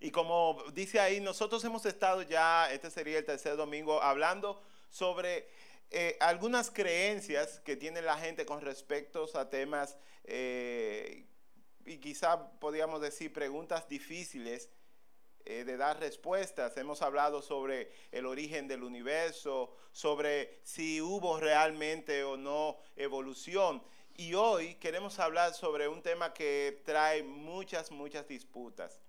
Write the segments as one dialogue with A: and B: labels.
A: Y como dice ahí, nosotros hemos estado ya, este sería el tercer domingo, hablando sobre eh, algunas creencias que tiene la gente con respecto a temas eh, y quizá podríamos decir preguntas difíciles eh, de dar respuestas. Hemos hablado sobre el origen del universo, sobre si hubo realmente o no evolución. Y hoy queremos hablar sobre un tema que trae muchas, muchas disputas,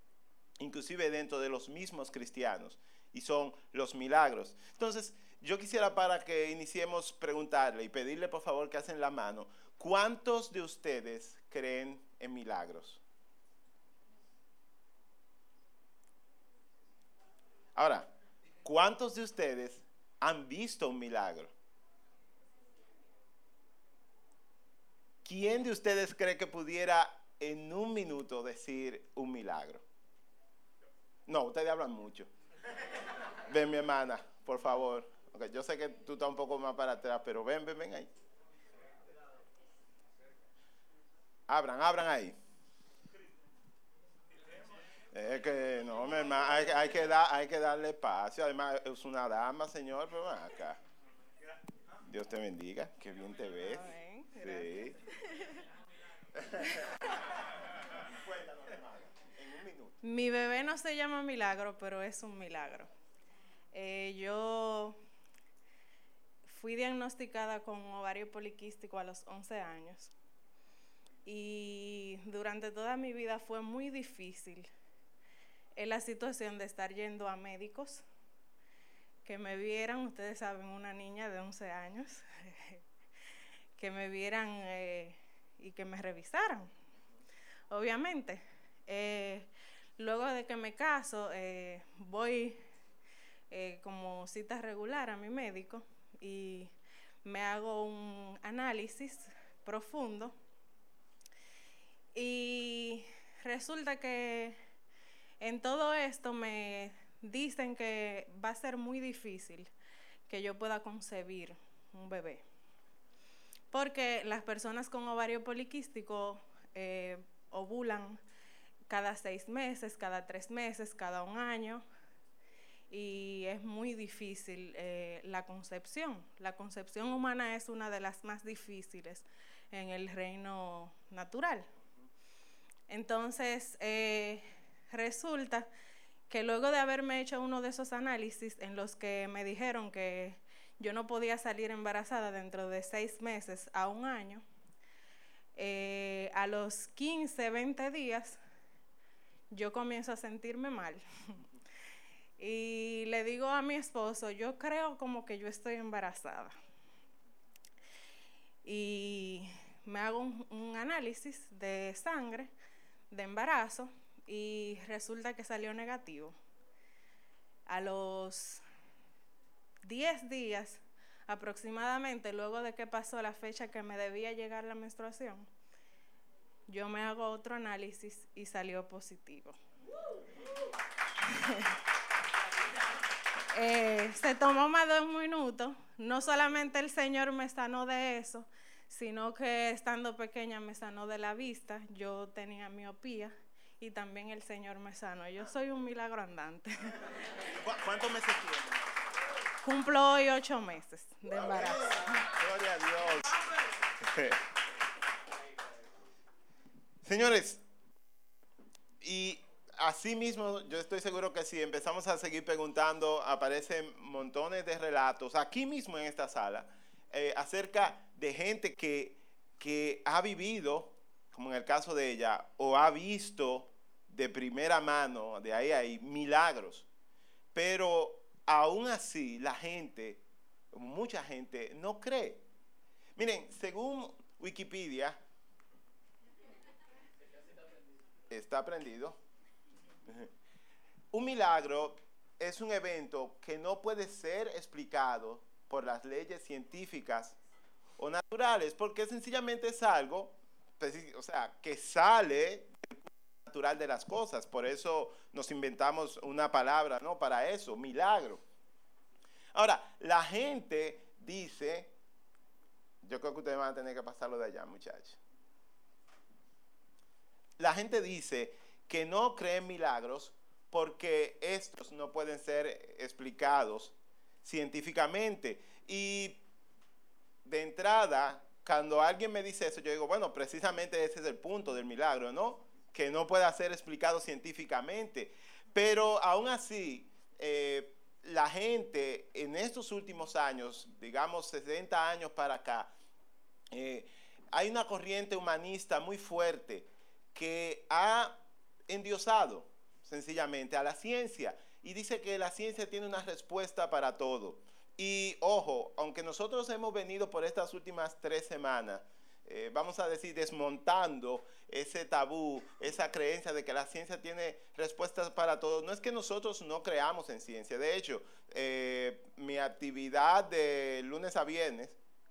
A: inclusive dentro de los mismos cristianos, y son los milagros. Entonces, yo quisiera para que iniciemos preguntarle y pedirle por favor que hacen la mano, ¿cuántos de ustedes creen en milagros? Ahora, ¿cuántos de ustedes han visto un milagro? ¿Quién de ustedes cree que pudiera en un minuto decir un milagro? No, ustedes hablan mucho. Ven mi hermana, por favor. Okay, yo sé que tú estás un poco más para atrás, pero ven, ven, ven ahí. Abran, abran ahí. Es que no, mi hermano, hay, hay, que dar, hay que darle espacio. Además, es una dama, señor, pero acá. Dios te bendiga, que bien te ves. sí.
B: Mi bebé no se llama milagro, pero es un milagro. Eh, yo fui diagnosticada con ovario poliquístico a los 11 años y durante toda mi vida fue muy difícil en la situación de estar yendo a médicos que me vieran, ustedes saben, una niña de 11 años, que me vieran eh, y que me revisaran, obviamente. Eh, luego de que me caso, eh, voy como cita regular a mi médico y me hago un análisis profundo y resulta que en todo esto me dicen que va a ser muy difícil que yo pueda concebir un bebé. Porque las personas con ovario poliquístico eh, ovulan cada seis meses, cada tres meses, cada un año y es muy difícil eh, la concepción. La concepción humana es una de las más difíciles en el reino natural. Entonces, eh, resulta que luego de haberme hecho uno de esos análisis en los que me dijeron que yo no podía salir embarazada dentro de seis meses a un año, eh, a los 15, 20 días, yo comienzo a sentirme mal. Y le digo a mi esposo, yo creo como que yo estoy embarazada. Y me hago un, análisis de sangre, de embarazo, y resulta que salió negativo. A los 10 días aproximadamente, luego de que pasó la fecha que me debía llegar la menstruación, yo me hago otro análisis y salió positivo. Eh, se tomó más de un minuto. No solamente el Señor me sanó de eso, sino que estando pequeña me sanó de la vista. Yo tenía miopía y también el Señor me sanó. Yo soy un milagro andante.
A: ¿Cuántos meses tienes?
B: Cumplo hoy ocho meses de embarazo.
A: Gloria a Dios. Señores, y así mismo, yo estoy seguro que si empezamos a seguir preguntando, aparecen montones de relatos aquí mismo en esta sala eh, acerca de gente que, que ha vivido, como en el caso de ella, o ha visto de primera mano, de ahí ahí, milagros. Pero aún así la gente, mucha gente, no cree. Miren, según Wikipedia, está aprendido un milagro es un evento que no puede ser explicado por las leyes científicas o naturales, porque sencillamente es algo, o sea, que sale del natural de las cosas. Por eso nos inventamos una palabra, ¿no? Para eso, milagro. Ahora, la gente dice, yo creo que ustedes van a tener que pasarlo de allá, muchachos. La gente dice que no creen milagros porque estos no pueden ser explicados científicamente. Y de entrada, cuando alguien me dice eso, yo digo, bueno, precisamente ese es el punto del milagro, ¿no? Que no pueda ser explicado científicamente. Pero aún así, eh, la gente en estos últimos años, digamos 60 años para acá, eh, hay una corriente humanista muy fuerte que ha endiosado sencillamente a la ciencia y dice que la ciencia tiene una respuesta para todo. Y ojo, aunque nosotros hemos venido por estas últimas tres semanas, eh, vamos a decir, desmontando ese tabú, esa creencia de que la ciencia tiene respuestas para todo. No es que nosotros no creamos en ciencia. De hecho, eh, mi actividad de lunes a viernes,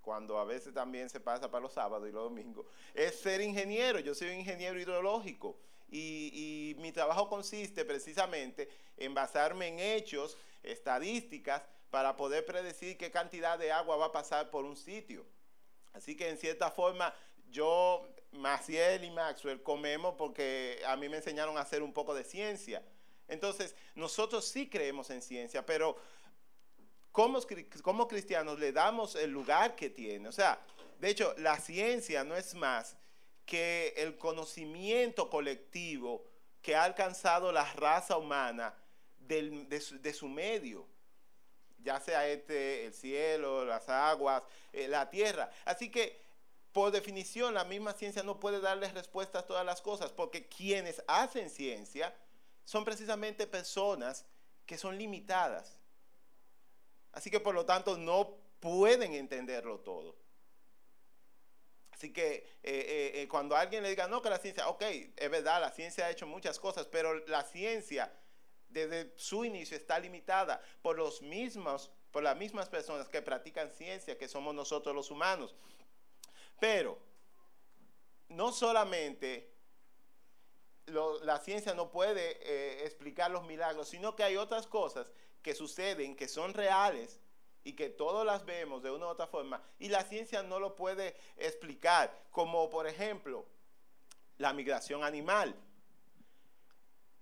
A: cuando a veces también se pasa para los sábados y los domingos, es ser ingeniero. Yo soy un ingeniero hidrológico y, mi trabajo consiste precisamente en basarme en hechos, estadísticas, para poder predecir qué cantidad de agua va a pasar por un sitio. Así que en cierta forma yo, Maciel y Maxwell comemos porque a mí me enseñaron a hacer un poco de ciencia. Entonces, nosotros sí creemos en ciencia, pero como, como cristianos le damos el lugar que tiene. O sea, de hecho, la ciencia no es más que el conocimiento colectivo que ha alcanzado la raza humana de, su, medio, ya sea este, el cielo, las aguas, eh, la tierra. Así que, por definición, la misma ciencia no puede darles respuesta a todas las cosas, porque quienes hacen ciencia son precisamente personas que son limitadas. Así que, por lo tanto, no pueden entenderlo todo. Así que eh, eh, eh, cuando alguien le diga, no, que la ciencia, ok, es verdad, la ciencia ha hecho muchas cosas, pero la ciencia desde su inicio está limitada por los mismos, por las mismas personas que practican ciencia, que somos nosotros los humanos. Pero no solamente la ciencia no puede explicar los milagros, sino que hay otras cosas que suceden, que son reales, y que todos las vemos de una u otra forma y la ciencia no lo puede explicar, como por ejemplo la migración animal.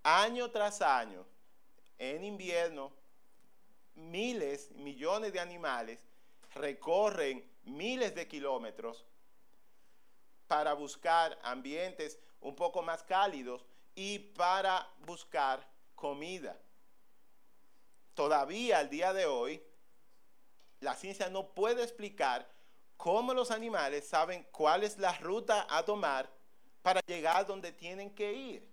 A: Año tras año, en invierno, miles, millones de animales recorren miles de kilómetros para buscar ambientes un poco más cálidos y para buscar comida. Todavía al día de hoy, la ciencia no puede explicar cómo los animales saben cuál es la ruta a tomar para llegar donde tienen que ir.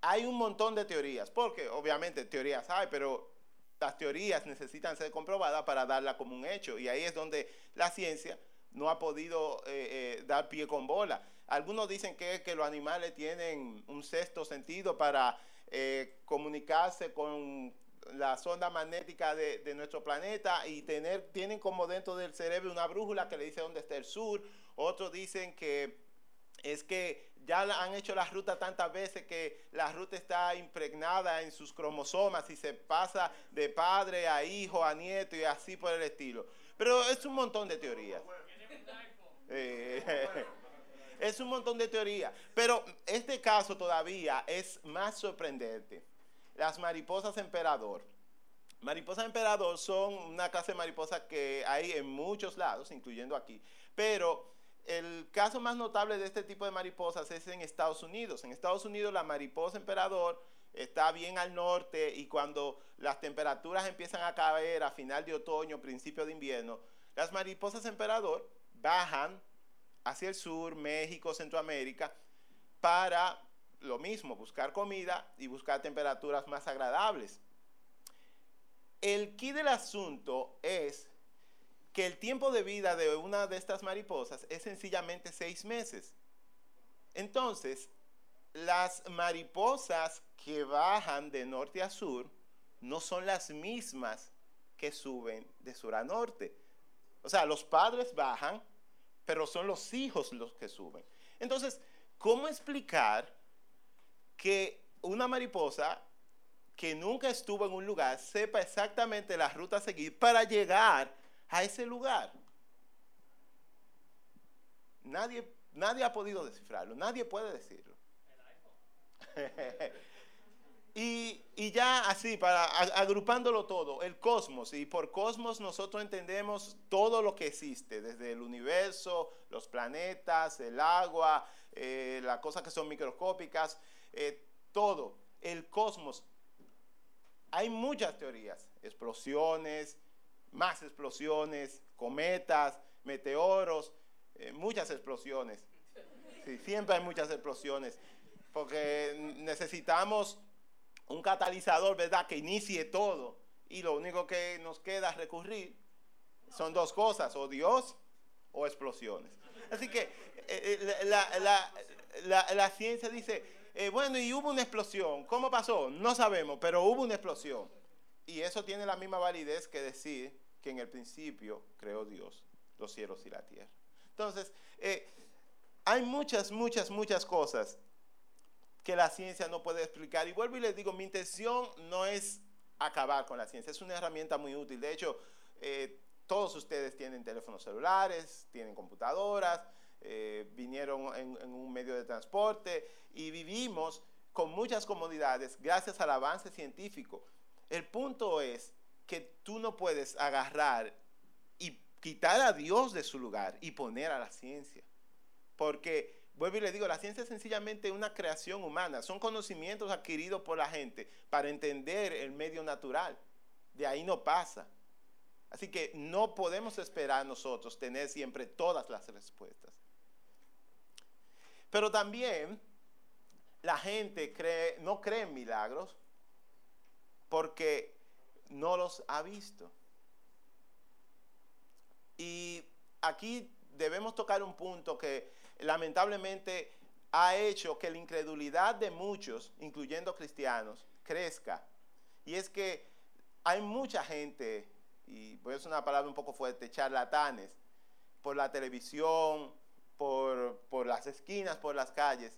A: Hay un montón de teorías, porque obviamente teorías hay, pero las teorías necesitan ser comprobadas para darla como un hecho. Y ahí es donde la ciencia no ha podido eh, eh, dar pie con bola. Algunos dicen que, que los animales tienen un sexto sentido para eh, comunicarse con la sonda magnética de, nuestro planeta y tener, tienen como dentro del cerebro una brújula que le dice dónde está el sur. Otros dicen que es que ya han hecho la ruta tantas veces que la ruta está impregnada en sus cromosomas y se pasa de padre a hijo, a nieto y así por el estilo. Pero es un montón de teorías. Eh, es un montón de teorías. Pero este caso todavía es más sorprendente las mariposas emperador. Mariposas emperador son una clase de mariposas que hay en muchos lados, incluyendo aquí. Pero el caso más notable de este tipo de mariposas es en Estados Unidos. En Estados Unidos la mariposa emperador está bien al norte y cuando las temperaturas empiezan a caer a final de otoño, principio de invierno, las mariposas emperador bajan hacia el sur, México, Centroamérica, para lo mismo, buscar comida y buscar temperaturas más agradables. El key del asunto es que el tiempo de vida de una de estas mariposas es sencillamente seis meses. Entonces, las mariposas que bajan de norte a sur no son las mismas que suben de sur a norte. O sea, los padres bajan, pero son los hijos los que suben. Entonces, ¿cómo explicar que una mariposa que nunca estuvo en un lugar sepa exactamente la ruta a seguir para llegar a ese lugar. Nadie, nadie ha podido descifrarlo, nadie puede decirlo. Y, y ya así, para agrupándolo todo, el cosmos, y por cosmos nosotros entendemos todo lo que existe, desde el universo, los planetas, el agua, eh, las cosas que son microscópicas, eh, todo, el cosmos. Hay muchas teorías, explosiones, más explosiones, cometas, meteoros, eh, muchas explosiones. siempre hay muchas explosiones, porque necesitamos un catalizador, ¿verdad?, que inicie todo. Y lo único que nos queda recurrir son dos cosas, o Dios o explosiones. Así que eh, eh, la, ciencia dice, eh, bueno, y hubo una explosión. ¿Cómo pasó? No sabemos, pero hubo una explosión. Y eso tiene la misma validez que decir que en el principio creó Dios los cielos y la tierra. Entonces, hay muchas, muchas, muchas cosas que la ciencia no puede explicar. Y vuelvo y les digo, mi intención no es acabar con la ciencia, es una herramienta muy útil. De hecho, eh, todos ustedes tienen teléfonos celulares, tienen computadoras, eh, vinieron en, en, un medio de transporte y vivimos con muchas comodidades gracias al avance científico. El punto es que tú no puedes agarrar y quitar a Dios de su lugar y poner a la ciencia. Porque Vuelvo y le digo, la ciencia es sencillamente una creación humana, son conocimientos adquiridos por la gente para entender el medio natural. De ahí no pasa. Así que no podemos esperar nosotros tener siempre todas las respuestas. Pero también la gente no cree en milagros porque no los ha visto. Y aquí debemos tocar un punto que lamentablemente ha hecho que la incredulidad de muchos, incluyendo cristianos, crezca. Y es que hay mucha gente, y voy a usar una palabra un poco fuerte, charlatanes, por la televisión, por, por las esquinas, por las calles,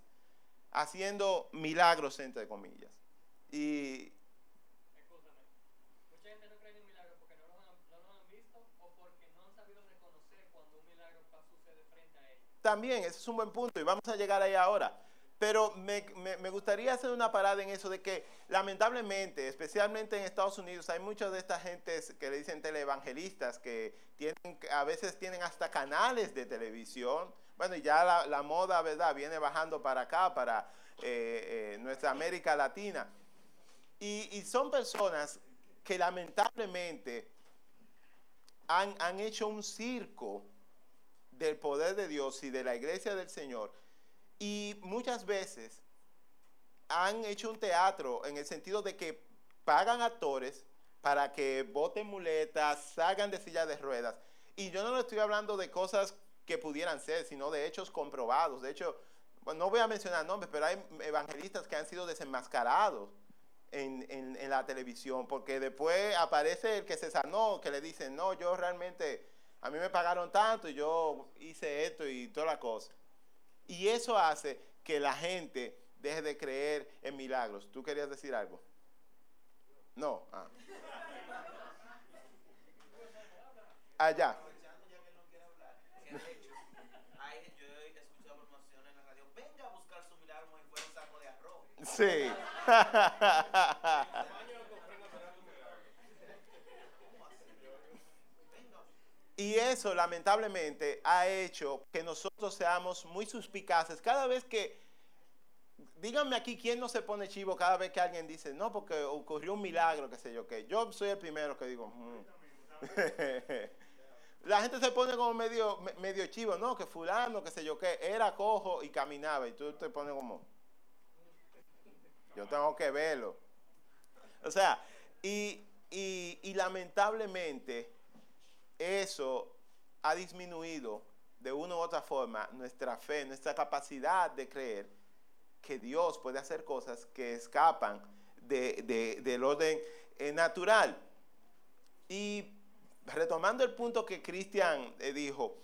A: haciendo milagros, entre comillas. Y, También, ese es un buen punto y vamos a llegar ahí ahora. Pero me, gustaría hacer una parada en eso de que lamentablemente, especialmente en Estados Unidos, hay muchas de estas gentes que le dicen televangelistas que tienen, a veces tienen hasta canales de televisión. Bueno, y ya la, moda, ¿verdad? Viene bajando para acá, para eh, eh, nuestra América Latina. Y, son personas que lamentablemente han, han hecho un circo del poder de Dios y de la iglesia del Señor. Y muchas veces han hecho un teatro en el sentido de que pagan actores para que boten muletas, salgan de silla de ruedas. Y yo no le estoy hablando de cosas que pudieran ser, sino de hechos comprobados. De hecho, no voy a mencionar nombres, pero hay evangelistas que han sido desenmascarados en, en, la televisión, porque después aparece el que se sanó, que le dicen, no, yo realmente a mí me pagaron tanto y yo hice esto y toda la cosa. Y eso hace que la gente deje de creer en milagros. ¿Tú querías decir algo? No. Ah. Allá. Sí. Y eso lamentablemente ha hecho que nosotros seamos muy suspicaces. Cada vez que, díganme aquí quién no se pone chivo cada vez que alguien dice, no, porque ocurrió un milagro, qué sé yo qué. Yo soy el primero que digo, mm". la gente se pone como medio, medio chivo, no, que fulano, qué sé yo qué, era cojo y caminaba. Y tú te pones como, yo tengo que verlo. O sea, y, y lamentablemente eso ha disminuido de una u otra forma nuestra fe, nuestra capacidad de creer que Dios puede hacer cosas que escapan del orden eh, natural. Y retomando el punto que Cristian eh, dijo,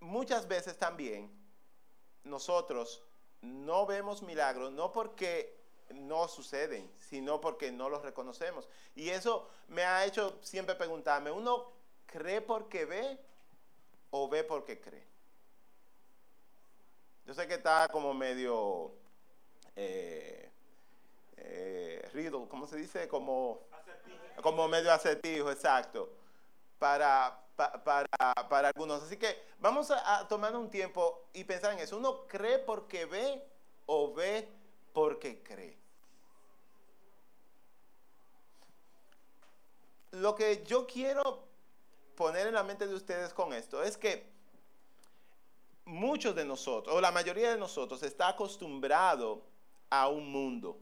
A: muchas veces también nosotros no vemos milagros, no porque no suceden, sino porque no los reconocemos. Y eso me ha hecho siempre preguntarme, uno ¿Cree porque ve o ve porque cree? Yo sé que está como medio eh, eh, medio, ¿cómo se dice? Como, como medio acertijo, exacto, para, para, para algunos. Así que vamos a, tomar un tiempo y pensar en eso. ¿Uno cree porque ve o ve porque cree? Lo que yo quiero poner en la mente de ustedes con esto es que muchos de nosotros, o la mayoría de nosotros, está acostumbrado a un mundo.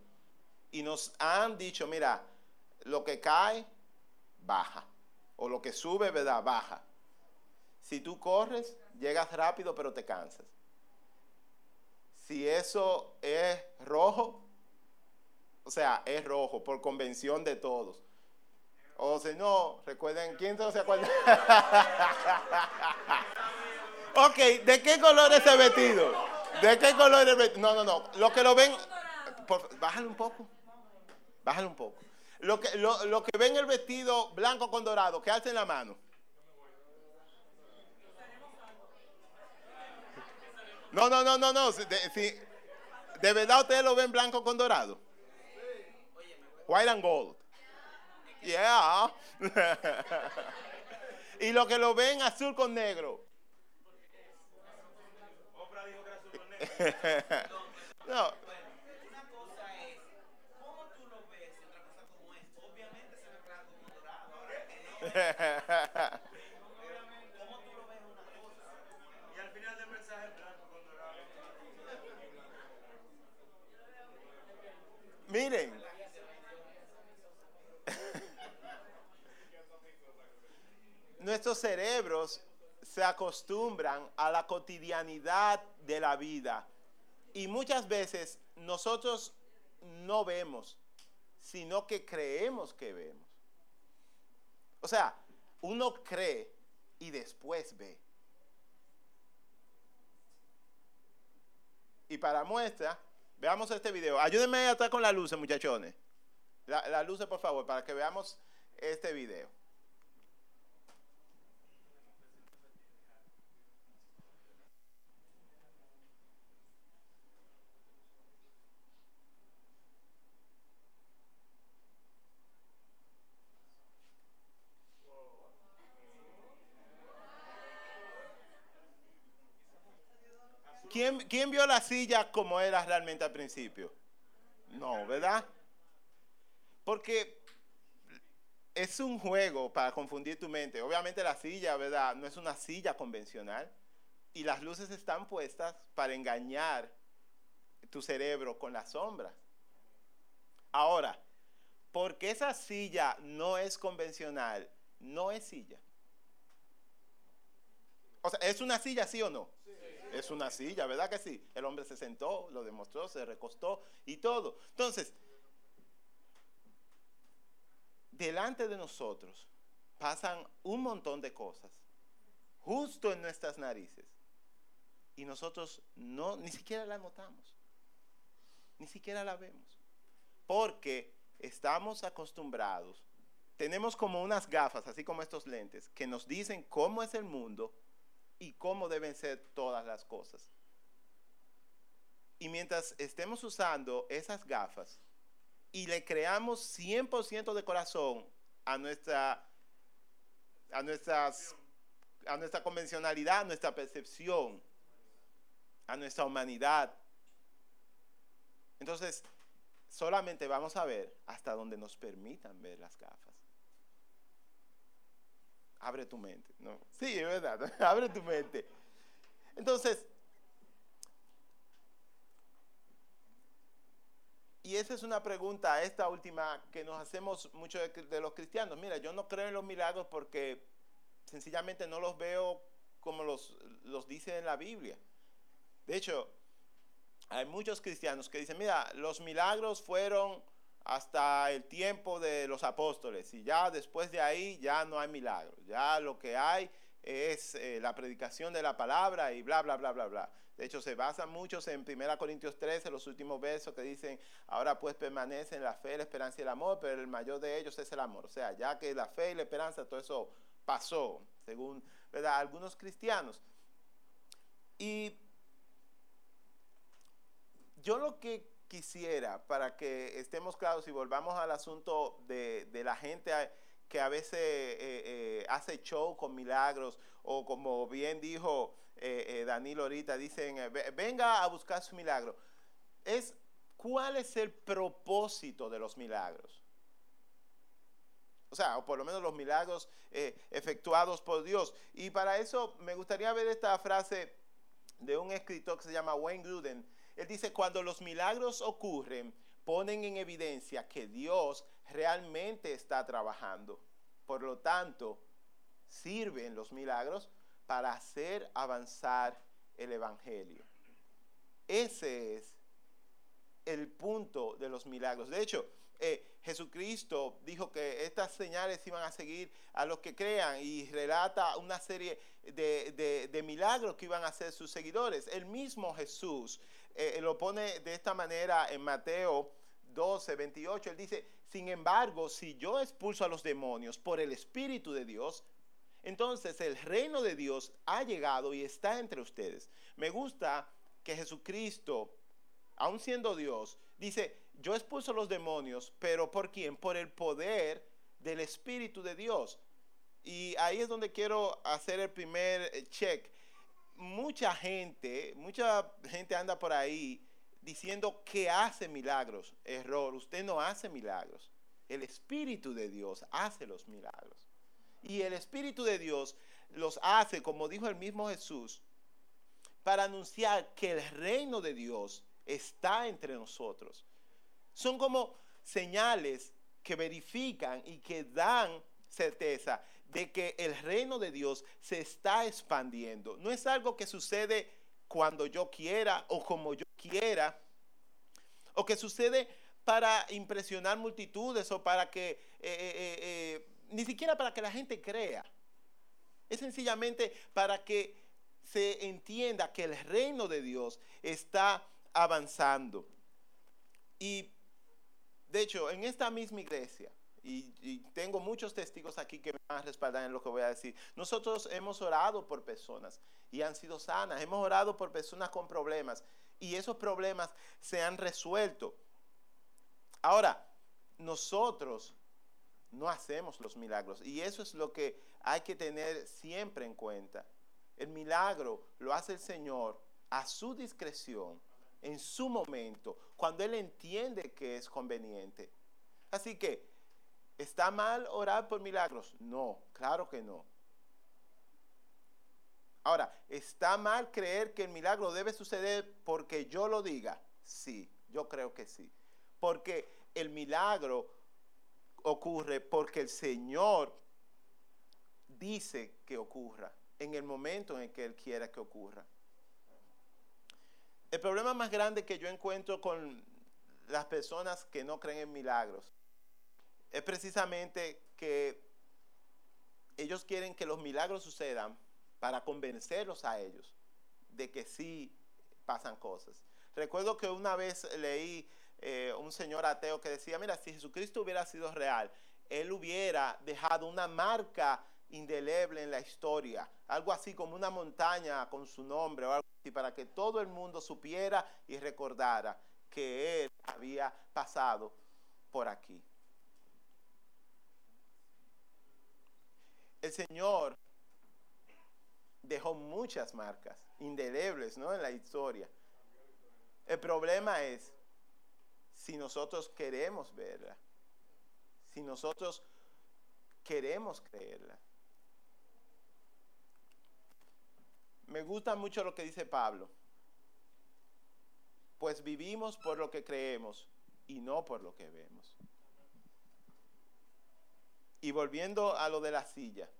A: Y nos han dicho, mira, lo que cae, baja. O lo que sube, ¿verdad? Baja. Si tú corres, llegas rápido, pero te cansas. Si eso es rojo, o sea, es rojo por convención de todos. O si no, recuerden, ¿quién se acuerda? ok, ¿de qué color es ese vestido? ¿De qué color es el vestido? No, no, no. Los que lo ven, bájale un poco. Bájale un poco. Lo que, lo, que ven el vestido blanco con dorado, que hacen la mano. No, no, no, no, no. De, ¿De verdad ustedes lo ven blanco con dorado? White and gold. Yeah. y lo que lo ven azul con negro. Oprah dijo que era azul con negro. no. Una cosa es cómo tú lo ves y otra cosa como es. Obviamente se ve blanco con dorado. Ahora ¿Cómo tú lo ves una cosa? Y al final del mensaje blanco con dorado. Miren. Nuestros cerebros se acostumbran a la cotidianidad de la vida y muchas veces nosotros no vemos, sino que creemos que vemos. O sea, uno cree y después ve. Y para muestra, veamos este video. Ayúdenme a estar con la luz, muchachones. La, la luz, por favor, para que veamos este video. ¿Quién, vio la silla como era realmente al principio? No, ¿verdad? Porque es un juego para confundir tu mente. Obviamente la silla, ¿verdad? No es una silla convencional. Y las luces están puestas para engañar tu cerebro con las sombras. Ahora, porque esa silla no es convencional, no es silla. O sea, ¿es una silla sí o no? Es una silla, ¿verdad que sí? El hombre se sentó, lo demostró, se recostó y todo. Entonces, delante de nosotros pasan un montón de cosas, justo en nuestras narices. Y nosotros no, ni siquiera la notamos, ni siquiera la vemos. Porque estamos acostumbrados, tenemos como unas gafas, así como estos lentes, que nos dicen cómo es el mundo y cómo deben ser todas las cosas. Y mientras estemos usando esas gafas y le creamos 100% de corazón a nuestra, a, nuestras, a nuestra convencionalidad, a nuestra percepción, a nuestra humanidad, entonces solamente vamos a ver hasta donde nos permitan ver las gafas abre tu mente. ¿no? Sí, es verdad, abre tu mente. Entonces, y esa es una pregunta, esta última, que nos hacemos muchos de, los cristianos. Mira, yo no creo en los milagros porque sencillamente no los veo como los, los dice en la Biblia. De hecho, hay muchos cristianos que dicen, mira, los milagros fueron hasta el tiempo de los apóstoles y ya después de ahí ya no hay milagros, ya lo que hay es eh, la predicación de la palabra y bla, bla, bla, bla, bla. De hecho, se basan muchos en 1 Corintios 13, los últimos versos que dicen, ahora pues permanecen la fe, la esperanza y el amor, pero el mayor de ellos es el amor. O sea, ya que la fe y la esperanza, todo eso pasó, según ¿verdad? algunos cristianos. Y yo lo que quisiera, para que estemos claros y volvamos al asunto de, la gente que a veces eh, eh, hace show con milagros, o como bien dijo eh, Danilo ahorita, dicen, venga a buscar su milagro. Es, ¿cuál es el propósito de los milagros? O sea, o por lo menos los milagros efectuados por Dios. Y para eso me gustaría ver esta frase de un escritor que se llama Wayne Gruden, él dice, cuando los milagros ocurren, ponen en evidencia que Dios realmente está trabajando. Por lo tanto, sirven los milagros para hacer avanzar el Evangelio. Ese es el punto de los milagros. De hecho, eh, Jesucristo dijo que estas señales iban a seguir a los que crean y relata una serie de, de milagros que iban a hacer sus seguidores. El mismo Jesús eh, lo pone de esta manera en Mateo 12, 28. Él dice, sin embargo, si yo expulso a los demonios por el Espíritu de Dios, entonces el reino de Dios ha llegado y está entre ustedes. Me gusta que Jesucristo, aun siendo Dios, dice, yo expulso a los demonios, pero ¿por quién? Por el poder del Espíritu de Dios. Y ahí es donde quiero hacer el primer eh, check mucha gente, mucha gente anda por ahí diciendo que hace milagros. Error, usted no hace milagros. El Espíritu de Dios hace los milagros. Y el Espíritu de Dios los hace, como dijo el mismo Jesús, para anunciar que el reino de Dios está entre nosotros. Son como señales que verifican y que dan certeza de que el reino de Dios se está expandiendo. No es algo que sucede cuando yo quiera o como yo quiera, o que sucede para impresionar multitudes o para que, eh, eh, eh, ni siquiera para que la gente crea. Es sencillamente para que se entienda que el reino de Dios está avanzando. Y de hecho, en esta misma iglesia, y, tengo muchos testigos aquí que me van a respaldar en lo que voy a decir. Nosotros hemos orado por personas y han sido sanas. Hemos orado por personas con problemas y esos problemas se han resuelto. Ahora, nosotros no hacemos los milagros y eso es lo que hay que tener siempre en cuenta. El milagro lo hace el Señor a su discreción, en su momento, cuando Él entiende que es conveniente. Así que ¿Está mal orar por milagros? No, claro que no. Ahora, ¿está mal creer que el milagro debe suceder porque yo lo diga? Sí, yo creo que sí. Porque el milagro ocurre porque el Señor dice que ocurra en el momento en el que Él quiera que ocurra. El problema más grande que yo encuentro con las personas que no creen en milagros es precisamente que ellos quieren que los milagros sucedan para convencerlos a ellos de que sí pasan cosas. Recuerdo que una vez leí eh, un señor ateo que decía, mira, si Jesucristo hubiera sido real, él hubiera dejado una marca indeleble en la historia, algo así como una montaña con su nombre o algo así, para que todo el mundo supiera y recordara que él había pasado por aquí. El Señor dejó muchas marcas indelebles ¿no? en la historia. El problema es si nosotros queremos verla, si nosotros queremos creerla. Me gusta mucho lo que dice Pablo, pues vivimos por lo que creemos y no por lo que vemos. Y volviendo a lo de la silla.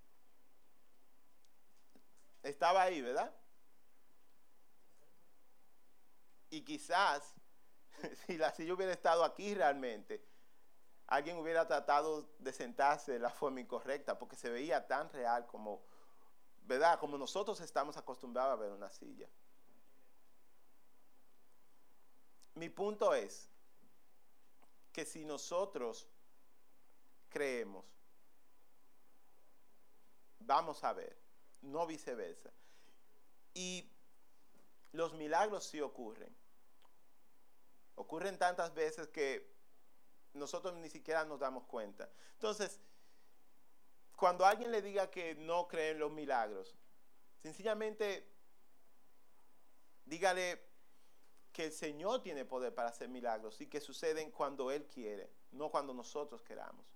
A: Estaba ahí, ¿verdad? Y quizás, si la silla hubiera estado aquí realmente, alguien hubiera tratado de sentarse de la forma incorrecta, porque se veía tan real como, ¿verdad? Como nosotros estamos acostumbrados a ver una silla. Mi punto es que si nosotros creemos vamos a ver, no viceversa. Y los milagros sí ocurren. Ocurren tantas veces que nosotros ni siquiera nos damos cuenta. Entonces, cuando alguien le diga que no cree en los milagros, sencillamente dígale que el Señor tiene poder para hacer milagros y que suceden cuando Él quiere, no cuando nosotros queramos.